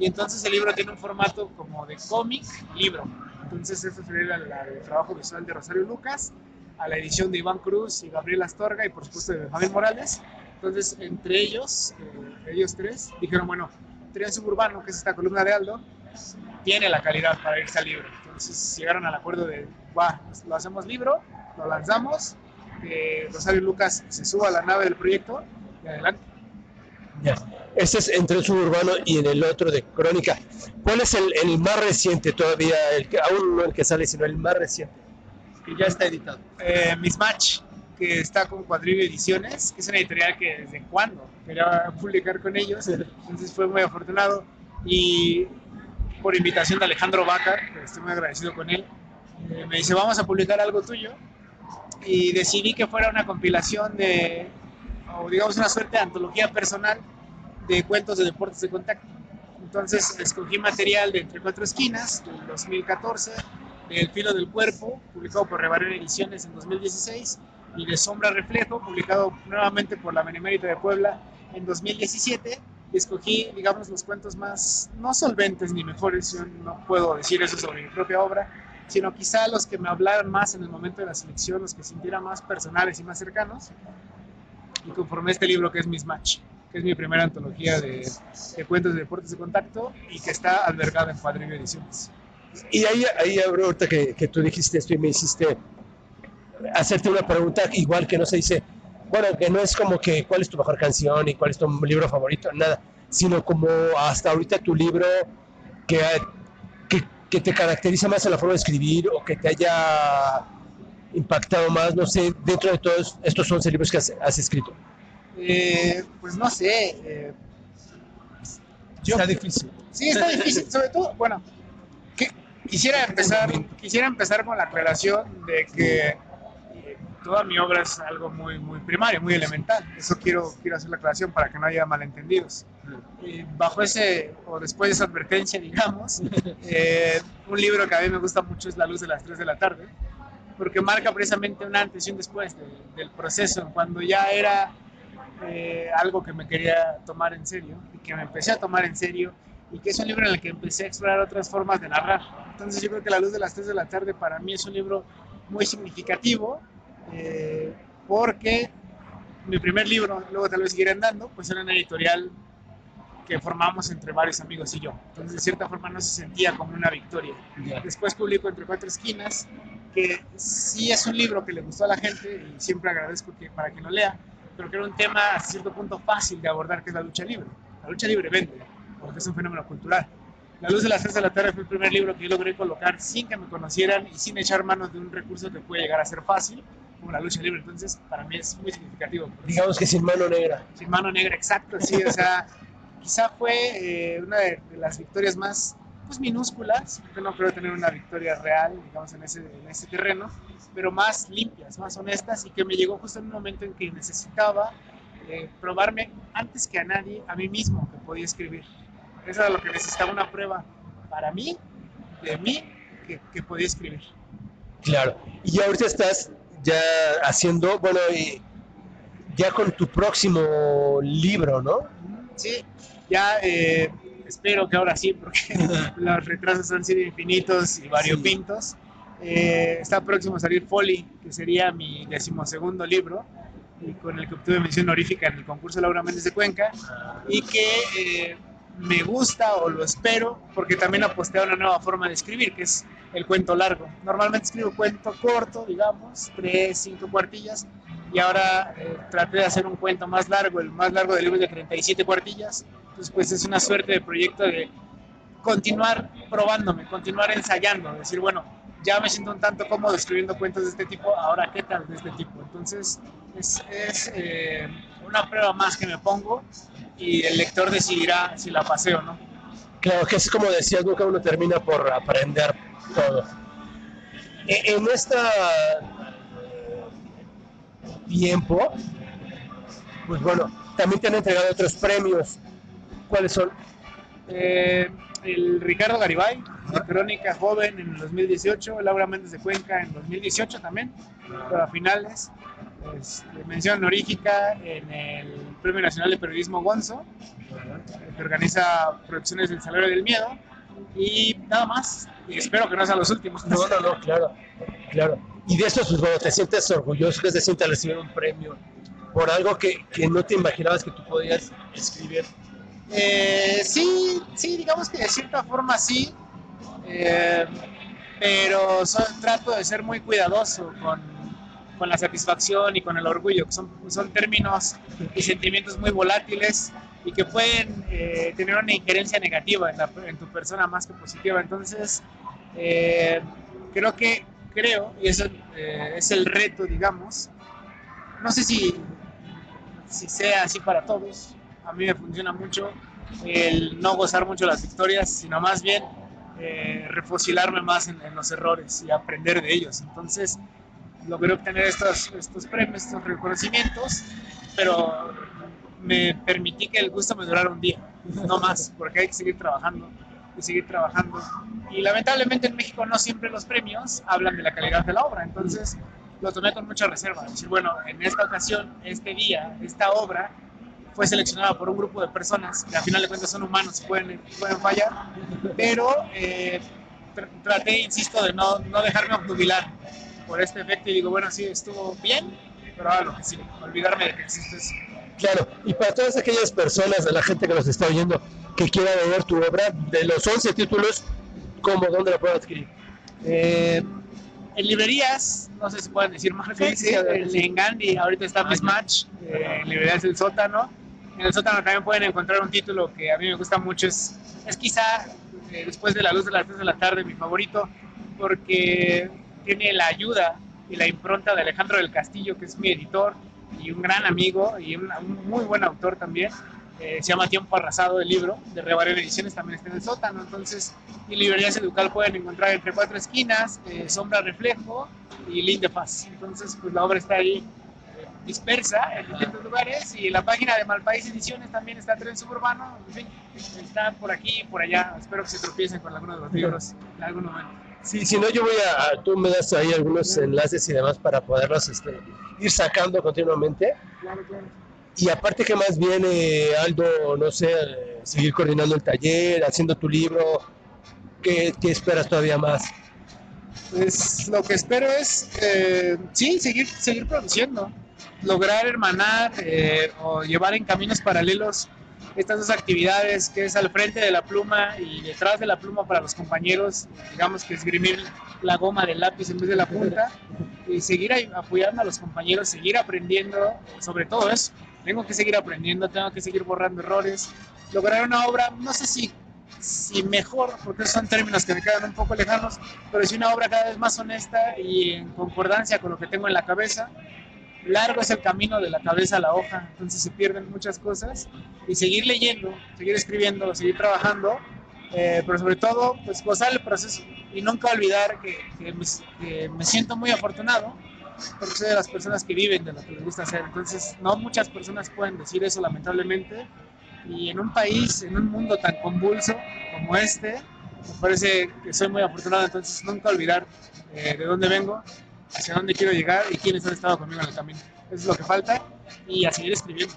Y entonces el libro tiene un formato como de cómic, libro. Entonces eso sería el trabajo visual de Rosario Lucas, a la edición de Iván Cruz y Gabriel Astorga y por supuesto de Javier Morales. Entonces entre ellos, eh, ellos tres, dijeron, bueno, Tren Suburbano, que es esta columna de Aldo, tiene la calidad para irse al libro. Entonces llegaron al acuerdo de, va, lo hacemos libro, lo lanzamos, que Rosario Lucas se suba a la nave del proyecto y adelante. Ya. Este es entre el suburbano y en el otro de crónica. ¿Cuál es el, el más reciente todavía? El que, aún no el que sale, sino el más reciente. Que ya está editado. Eh, Mismatch, que está con Cuadrillo Ediciones, que es una editorial que desde cuando quería publicar con ellos, entonces fue muy afortunado y por invitación de Alejandro Vaca, que estoy muy agradecido con él, eh, me dice vamos a publicar algo tuyo y decidí que fuera una compilación de, o digamos una suerte de antología personal de cuentos de deportes de contacto. Entonces escogí material de Entre Cuatro Esquinas, del 2014, de El Filo del Cuerpo, publicado por Rebarrer Ediciones en 2016, y de Sombra Reflejo, publicado nuevamente por la Benemérita de Puebla en 2017. Y escogí, digamos, los cuentos más, no solventes ni mejores, yo no puedo decir eso sobre mi propia obra, sino quizá los que me hablaran más en el momento de la selección, los que sintiera más personales y más cercanos. Y conformé este libro que es Mismatch, que es mi primera antología de, de cuentos de deportes de contacto y que está albergada en Cuadrillo Ediciones. Y ahí, ahí abro, ahorita que, que tú dijiste esto y me hiciste hacerte una pregunta igual que no se dice, bueno, que no es como que cuál es tu mejor canción y cuál es tu libro favorito, nada, sino como hasta ahorita tu libro que, que, que te caracteriza más en la forma de escribir o que te haya impactado más, no sé, dentro de todos estos 11 libros que has, has escrito. Eh, pues no sé. eh, yo- Está difícil. Sí, está difícil. Sobre todo, bueno, que- quisiera empezar, quisiera empezar con la aclaración de que eh, toda mi obra es algo muy, muy primario, muy elemental. Eso quiero, quiero hacer la aclaración para que no haya malentendidos. Y bajo ese, o después de esa advertencia, digamos, eh, un libro que a mí me gusta mucho es La luz de las 3 de la tarde, porque marca precisamente un antes y un después de- del proceso, cuando ya era eh, algo que me quería tomar en serio y que me empecé a tomar en serio y que es un libro en el que empecé a explorar otras formas de narrar. Entonces yo creo que La luz de las 3 de la tarde para mí es un libro muy significativo eh, porque mi primer libro, luego tal vez seguiré andando, pues era una editorial que formamos entre varios amigos y yo. Entonces de cierta forma no se sentía como una victoria. Después publico Entre Cuatro Esquinas, que sí es un libro que le gustó a la gente y siempre agradezco que, para que lo lea, pero que era un tema hasta cierto punto fácil de abordar, que es la lucha libre. La lucha libre vende, porque es un fenómeno cultural. La luz de las 3 de la tarde fue el primer libro que yo logré colocar sin que me conocieran y sin echar manos de un recurso que puede llegar a ser fácil, como la lucha libre. Entonces, para mí es muy significativo. Digamos que sin mano negra. Sin mano negra, exacto, sí, o sea, quizá fue eh, una de, de las victorias más pues, minúsculas, porque no creo tener una victoria real, digamos, en ese, en ese terreno, pero más limpias, más honestas y que me llegó justo en un momento en que necesitaba eh, probarme antes que a nadie, a mí mismo, que podía escribir. Eso era lo que necesitaba, una prueba para mí, de mí, que, que podía escribir. Claro. Y ahorita estás ya haciendo, bueno, y ya con tu próximo libro, ¿no? Sí, ya eh, espero que ahora sí, porque los retrasos han sido infinitos y variopintos. Eh, está próximo a salir Folly, que sería mi decimosegundo libro, y con el que obtuve mención honorífica en el concurso Laura Méndez de Cuenca, y que eh, me gusta o lo espero, porque también aposté a una nueva forma de escribir, que es el cuento largo. Normalmente escribo cuento corto, digamos, tres, cinco cuartillas, y ahora eh, traté de hacer un cuento más largo, el más largo del libro de 37 cuartillas, entonces pues es una suerte de proyecto de continuar probándome, continuar ensayando, decir, bueno, ya me siento un tanto cómodo escribiendo cuentos de este tipo, ahora qué tal de este tipo. Entonces es, es eh, una prueba más que me pongo y el lector decidirá si la paseo o no. Claro, que es como decías, nunca uno termina por aprender todo. E- En este tiempo, pues bueno, también te han entregado otros premios. ¿Cuáles son? Eh, el Ricardo Garibay, de Crónica Joven en el 2018, Laura Méndez de Cuenca en 2018 también, pero a finales. Este, mención honorífica en el Premio Nacional de Periodismo Gonzo, que organiza Producciones del Salario del Miedo. Y nada más, y espero que no sean los últimos. No, no, no, claro, claro. Y de eso, pues bueno, te sientes orgulloso, que se siente recibir un premio por algo que, que no te imaginabas que tú podías escribir. Eh, sí, sí, digamos que de cierta forma sí, eh, pero so- trato de ser muy cuidadoso con, con la satisfacción y con el orgullo, que son, son términos y sentimientos muy volátiles y que pueden eh, tener una injerencia negativa en, la- en tu persona más que positiva. Entonces, eh, creo que, creo, y eso eh, es el reto, digamos, no sé si, si sea así para todos, a mí me funciona mucho el no gozar mucho las victorias, sino más bien eh, refocilarme más en, en los errores y aprender de ellos. Entonces, logré obtener estos, estos premios, estos reconocimientos, pero me permití que el gusto me durara un día, no más, porque hay que seguir trabajando y seguir trabajando. Y lamentablemente en México no siempre los premios hablan de la calidad de la obra, entonces lo tomé con mucha reserva. Decir, bueno, en esta ocasión, este día, esta obra fue seleccionada por un grupo de personas que al final de cuentas son humanos y pueden, pueden fallar, pero eh, tr- traté, insisto, de no, no dejarme obnubilar por este efecto y digo, bueno, sí, estuvo bien, pero ahora lo que sigue, olvidarme de que existe eso. Claro, y para todas aquellas personas, de la gente que nos está oyendo, que quiera leer tu obra, de los 11 títulos, ¿cómo, dónde la puedo adquirir? Eh, en librerías, no sé si pueden decir más, Sí, en Gandhi ahorita está Mismatch, eh, en librerías del sótano. En el sótano también pueden encontrar un título que a mí me gusta mucho, es, es quizá eh, después de la luz de las 3 de la tarde mi favorito, porque tiene la ayuda y la impronta de Alejandro del Castillo, que es mi editor y un gran amigo y un, un muy buen autor también. eh, se llama Tiempo Arrasado el libro, de Rebarel Ediciones, también está en el sótano. Entonces, y librerías Educal pueden encontrar entre cuatro esquinas, eh, Sombra Reflejo y Link de Paz. Entonces, pues la obra está ahí eh, dispersa en distintos lugares y la página de Malpaís Ediciones también está Tren Suburbano, en fin, está por aquí y por allá. Espero que se tropiecen con alguno de los libros en algún momento. Sí, si no, yo voy a, tú me das ahí algunos enlaces y demás para poderlos este, ir sacando continuamente. Claro, claro. Y aparte, que más viene, Aldo? No sé, seguir coordinando el taller, haciendo tu libro. ¿Qué, qué esperas todavía más? Pues lo que espero es, eh, sí, seguir, seguir produciendo, lograr hermanar eh, o llevar en caminos paralelos estas dos actividades que es al frente de la pluma y detrás de la pluma para los compañeros, digamos que esgrimir la goma del lápiz en vez de la punta y seguir apoyando a los compañeros, seguir aprendiendo sobre todo eso. Tengo que seguir aprendiendo, tengo que seguir borrando errores, lograr una obra, no sé si, si mejor, porque son términos que me quedan un poco lejanos, pero sí una obra cada vez más honesta y en concordancia con lo que tengo en la cabeza. Largo es el camino de la cabeza a la hoja, entonces se pierden muchas cosas. Y seguir leyendo, seguir escribiendo, seguir trabajando, eh, pero sobre todo pues gozar el proceso y nunca olvidar que, que me, que me siento muy afortunado porque soy de las personas que viven de lo que les gusta hacer, entonces no muchas personas pueden decir eso lamentablemente. Y en un país, en un mundo tan convulso como este, me parece que soy muy afortunado, entonces nunca olvidar eh, de dónde vengo, hacia dónde quiero llegar y quiénes han estado conmigo en el camino. Eso es lo que falta y a seguir escribiendo.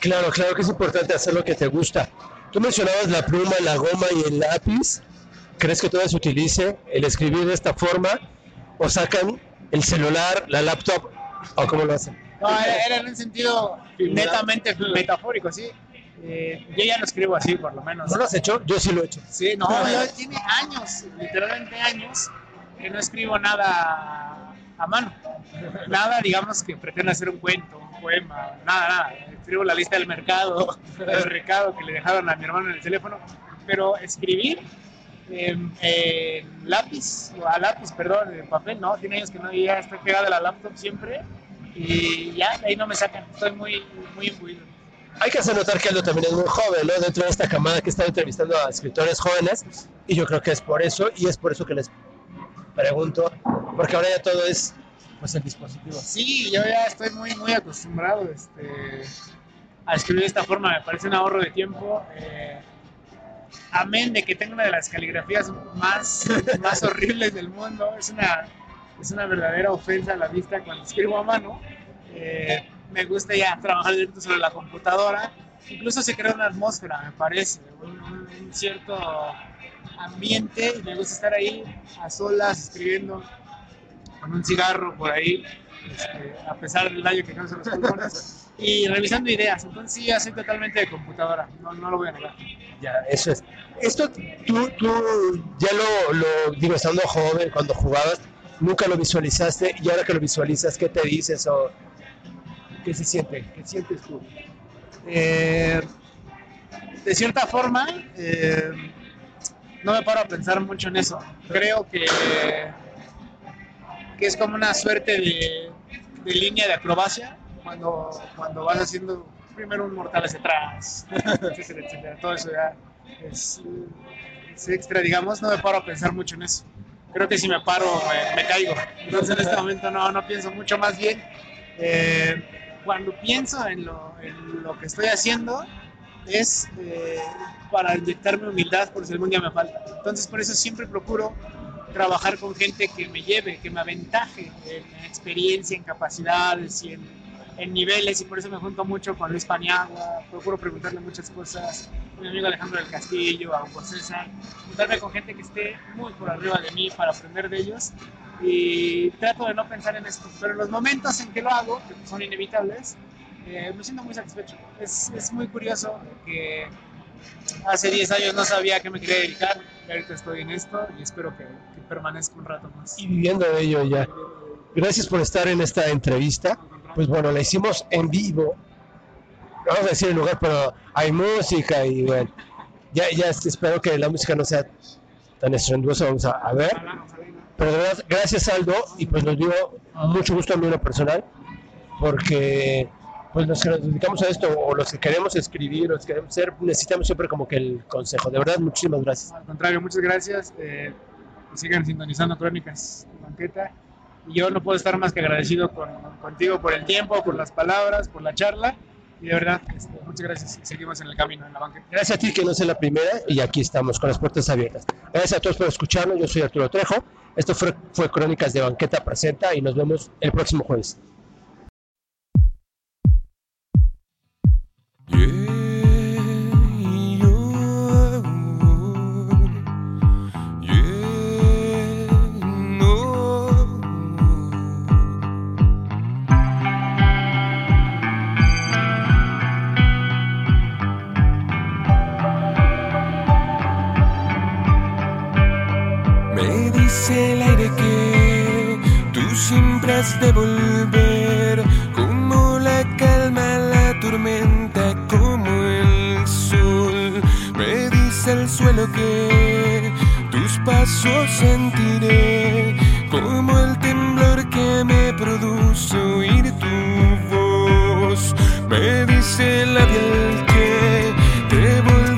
Claro, claro que es importante hacer lo que te gusta. Tú mencionabas la pluma, la goma y el lápiz. ¿Crees que todavía se utilice el escribir de esta forma? ¿O sacan el celular, la laptop? ¿O cómo lo hacen? No, era, era en un sentido netamente metafórico, sí. Eh, yo ya lo escribo así, por lo menos. ¿No lo has hecho? Yo sí lo he hecho. Sí, no, yo tiene años, literalmente años, que no escribo nada a mano. Nada, digamos, que pretenda hacer un cuento, un poema, nada, nada. Escribo la lista del mercado, el recado que le dejaron a mi hermano en el teléfono, pero escribir en, en lápiz, a lápiz, perdón, en papel, no, tiene años que no, ya estoy pegado a la laptop siempre y ya, de ahí no me sacan, estoy muy, muy imbuido. Hay que hacer notar que Aldo también es muy joven, ¿no? Dentro de esta camada que está entrevistando a escritores jóvenes. Y yo creo que es por eso, y es por eso que les pregunto, porque ahora ya todo es pues el dispositivo. Sí, yo ya estoy muy, muy acostumbrado este, a escribir de esta forma, me parece un ahorro de tiempo. eh, amén de que tengo una de las caligrafías más, más horribles del mundo, es una, es una verdadera ofensa a la vista cuando escribo a mano. Eh, me gusta ya trabajar directo sobre la computadora, incluso se crea una atmósfera, me parece, un cierto ambiente y me gusta estar ahí a solas escribiendo con un cigarro por ahí, este, a pesar del daño que causan los pulmones, y revisando ideas. Entonces sí, ya soy totalmente de computadora, no, no lo voy a negar. Ya, eso es. Esto tú, tú ya lo, lo, digo, estando joven, cuando jugabas, nunca lo visualizaste y ahora que lo visualizas, ¿qué te dices o qué se siente? ¿Qué sientes tú? Eh, de cierta forma, eh, no me paro a pensar mucho en eso. Creo que, que es como una suerte de, de línea de acrobacia cuando, cuando vas haciendo primero un mortal hacia atrás, etcétera. Todo eso ya es, extra, digamos. No me paro a pensar mucho en eso. Creo que si me paro me, me caigo. Entonces en este momento no, no pienso mucho más bien. eh, cuando pienso en lo, en lo que estoy haciendo es eh, para inyectarme humildad por si algún día me falta. Entonces por eso siempre procuro trabajar con gente que me lleve, que me aventaje en experiencia, en capacidades y en, en niveles. Y por eso me junto mucho con Luis Paniagua, procuro preguntarle muchas cosas, mi amigo Alejandro del Castillo, a Hugo César, juntarme con gente que esté muy por arriba de mí para aprender de ellos. Y trato de no pensar en esto, pero en los momentos en que lo hago, que son inevitables, eh, me siento muy satisfecho. Es, es muy curioso que hace 10 años no sabía a qué me quería dedicar y ahorita estoy en esto y espero que, que permanezca un rato más. Y viviendo de ello ya. Gracias por estar en esta entrevista. Pues bueno, la hicimos en vivo. Vamos a decir el lugar, pero hay música y bueno, ya, ya espero que la música no sea tan estruendosa. Vamos a, a ver. Pero de verdad, gracias Aldo, y pues nos dio mucho gusto a mí en lo personal, porque pues los que nos dedicamos a esto o los que queremos escribir o los que queremos ser, necesitamos siempre como que el consejo. De verdad, muchísimas gracias. Al contrario, muchas gracias. eh, sigan sintonizando Crónicas Banqueta. Y yo no puedo estar más que agradecido con- contigo por el tiempo, por las palabras, por la charla. Y de verdad, este, muchas gracias. Seguimos en el camino en la banqueta. Gracias a ti que no es la primera y aquí estamos con las puertas abiertas. Gracias a todos por escucharnos. Yo soy Arturo Trejo. Esto fue, fue Crónicas de Banqueta Presenta y nos vemos el próximo jueves. Me dice el aire que tú siempre has de volver, El suelo que tus pasos sentiré, como el temblor que me produce oír tu voz. Me dice la piel que te volveré